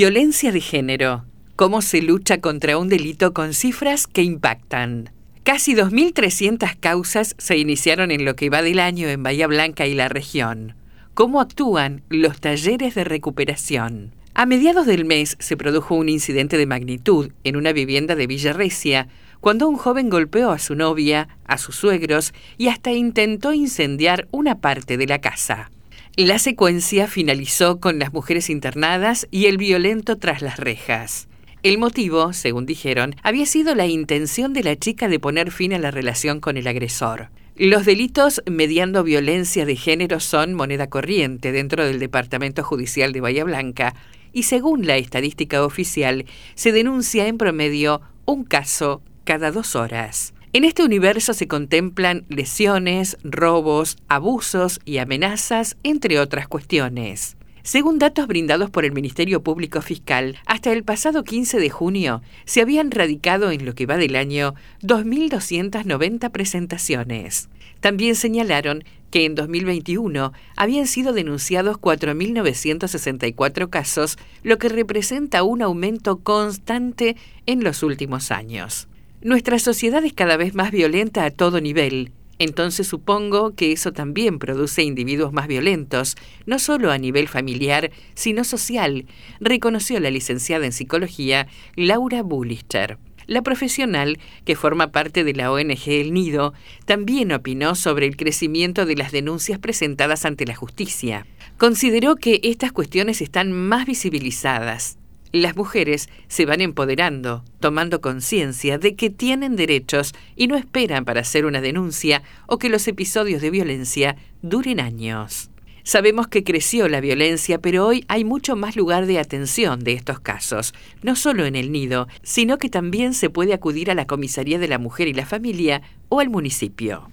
Violencia de género. ¿Cómo se lucha contra un delito con cifras que impactan? Casi 2.300 causas se iniciaron en lo que va del año en Bahía Blanca y la región. ¿Cómo actúan los talleres de recuperación? A mediados del mes se produjo un incidente de magnitud en una vivienda de Villa Recia, cuando un joven golpeó a su novia, a sus suegros y hasta intentó incendiar una parte de la casa. La secuencia finalizó con las mujeres internadas y el violento tras las rejas. El motivo, según dijeron, había sido la intención de la chica de poner fin a la relación con el agresor. Los delitos mediando violencia de género son moneda corriente dentro del Departamento Judicial de Bahía Blanca y según la estadística oficial se denuncia en promedio un caso cada dos horas. En este universo se contemplan lesiones, robos, abusos y amenazas, entre otras cuestiones. Según datos brindados por el Ministerio Público Fiscal, hasta el pasado 15 de junio se habían radicado en lo que va del año 2.290 presentaciones. También señalaron que en 2021 habían sido denunciados 4.964 casos, lo que representa un aumento constante en los últimos años. Nuestra sociedad es cada vez más violenta a todo nivel, entonces supongo que eso también produce individuos más violentos, no solo a nivel familiar, sino social, reconoció la licenciada en psicología Laura Bullister. La profesional, que forma parte de la ONG El Nido, también opinó sobre el crecimiento de las denuncias presentadas ante la justicia. Consideró que estas cuestiones están más visibilizadas, las mujeres se van empoderando, tomando conciencia de que tienen derechos y no esperan para hacer una denuncia o que los episodios de violencia duren años. Sabemos que creció la violencia, pero hoy hay mucho más lugar de atención de estos casos, no solo en el nido, sino que también se puede acudir a la Comisaría de la Mujer y la Familia o al municipio.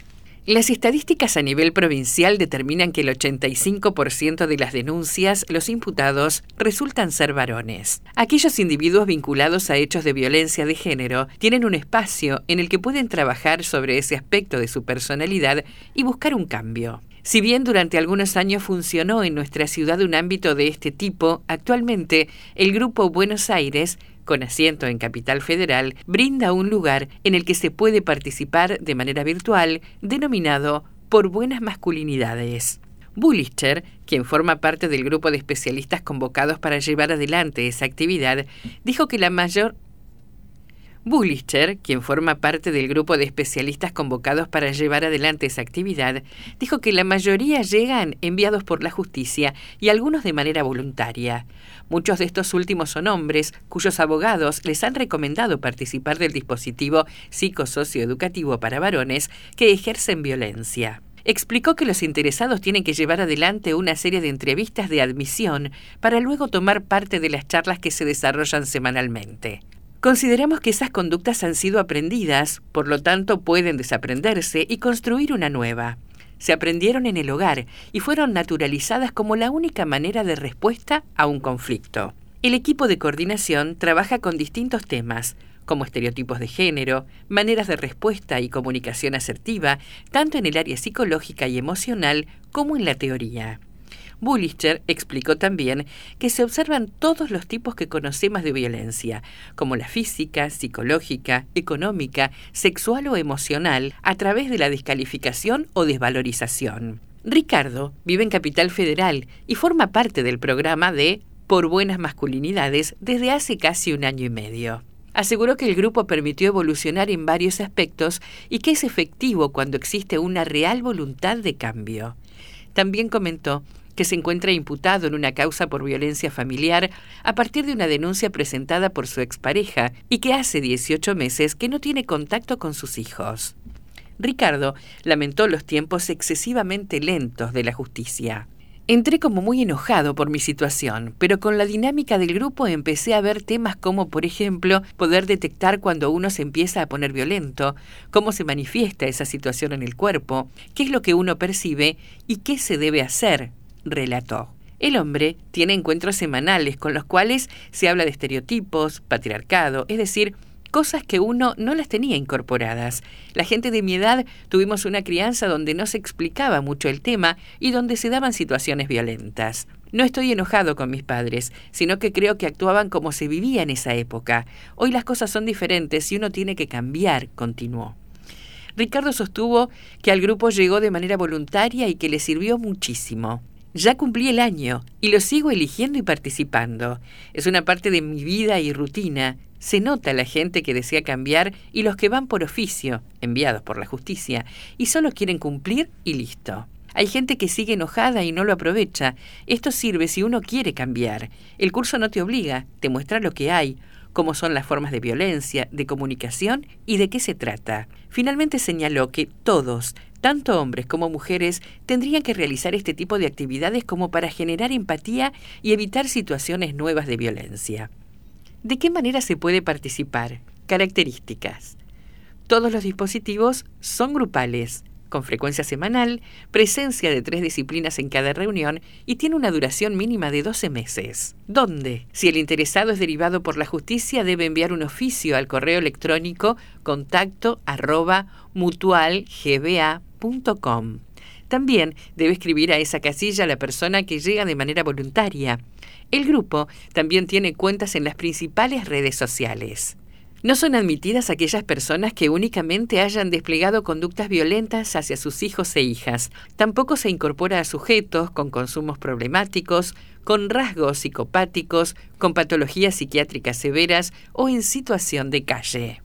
Las estadísticas a nivel provincial determinan que el 85% de las denuncias, los imputados, resultan ser varones. Aquellos individuos vinculados a hechos de violencia de género tienen un espacio en el que pueden trabajar sobre ese aspecto de su personalidad y buscar un cambio. Si bien durante algunos años funcionó en nuestra ciudad un ámbito de este tipo, actualmente el Grupo Buenos Aires con asiento en Capital Federal, brinda un lugar en el que se puede participar de manera virtual, denominado por buenas masculinidades. Bullister, quien forma parte del grupo de especialistas convocados para llevar adelante esa actividad, dijo que la mayor Bullister, quien forma parte del grupo de especialistas convocados para llevar adelante esa actividad, dijo que la mayoría llegan enviados por la justicia y algunos de manera voluntaria. Muchos de estos últimos son hombres cuyos abogados les han recomendado participar del dispositivo psicosocioeducativo para varones que ejercen violencia explicó que los interesados tienen que llevar adelante una serie de entrevistas de admisión para luego tomar parte de las charlas que se desarrollan semanalmente. Consideramos que esas conductas han sido aprendidas, por lo tanto pueden desaprenderse y construir una nueva. Se aprendieron en el hogar y fueron naturalizadas como la única manera de respuesta a un conflicto. El equipo de coordinación trabaja con distintos temas, como estereotipos de género, maneras de respuesta y comunicación asertiva, tanto en el área psicológica y emocional como en la teoría. Bullister explicó también que se observan todos los tipos que conocemos de violencia, como la física, psicológica, económica, sexual o emocional, a través de la descalificación o desvalorización. Ricardo vive en Capital Federal y forma parte del programa de Por Buenas Masculinidades desde hace casi un año y medio. Aseguró que el grupo permitió evolucionar en varios aspectos y que es efectivo cuando existe una real voluntad de cambio. También comentó que se encuentra imputado en una causa por violencia familiar a partir de una denuncia presentada por su expareja y que hace 18 meses que no tiene contacto con sus hijos. Ricardo lamentó los tiempos excesivamente lentos de la justicia. Entré como muy enojado por mi situación, pero con la dinámica del grupo empecé a ver temas como, por ejemplo, poder detectar cuando uno se empieza a poner violento, cómo se manifiesta esa situación en el cuerpo, qué es lo que uno percibe y qué se debe hacer relató. El hombre tiene encuentros semanales con los cuales se habla de estereotipos, patriarcado, es decir, cosas que uno no las tenía incorporadas. La gente de mi edad tuvimos una crianza donde no se explicaba mucho el tema y donde se daban situaciones violentas. No estoy enojado con mis padres, sino que creo que actuaban como se vivía en esa época. Hoy las cosas son diferentes y uno tiene que cambiar, continuó. Ricardo sostuvo que al grupo llegó de manera voluntaria y que le sirvió muchísimo. Ya cumplí el año y lo sigo eligiendo y participando. Es una parte de mi vida y rutina. Se nota la gente que desea cambiar y los que van por oficio, enviados por la justicia, y solo quieren cumplir y listo. Hay gente que sigue enojada y no lo aprovecha. Esto sirve si uno quiere cambiar. El curso no te obliga, te muestra lo que hay, cómo son las formas de violencia, de comunicación y de qué se trata. Finalmente señaló que todos, tanto hombres como mujeres, tendrían que realizar este tipo de actividades como para generar empatía y evitar situaciones nuevas de violencia. ¿De qué manera se puede participar? Características. Todos los dispositivos son grupales, con frecuencia semanal, presencia de tres disciplinas en cada reunión y tiene una duración mínima de 12 meses. ¿Dónde? Si el interesado es derivado por la justicia, debe enviar un oficio al correo electrónico contacto mutualgba.com. También debe escribir a esa casilla la persona que llega de manera voluntaria. El grupo también tiene cuentas en las principales redes sociales. No son admitidas aquellas personas que únicamente hayan desplegado conductas violentas hacia sus hijos e hijas. Tampoco se incorpora a sujetos con consumos problemáticos, con rasgos psicopáticos, con patologías psiquiátricas severas o en situación de calle.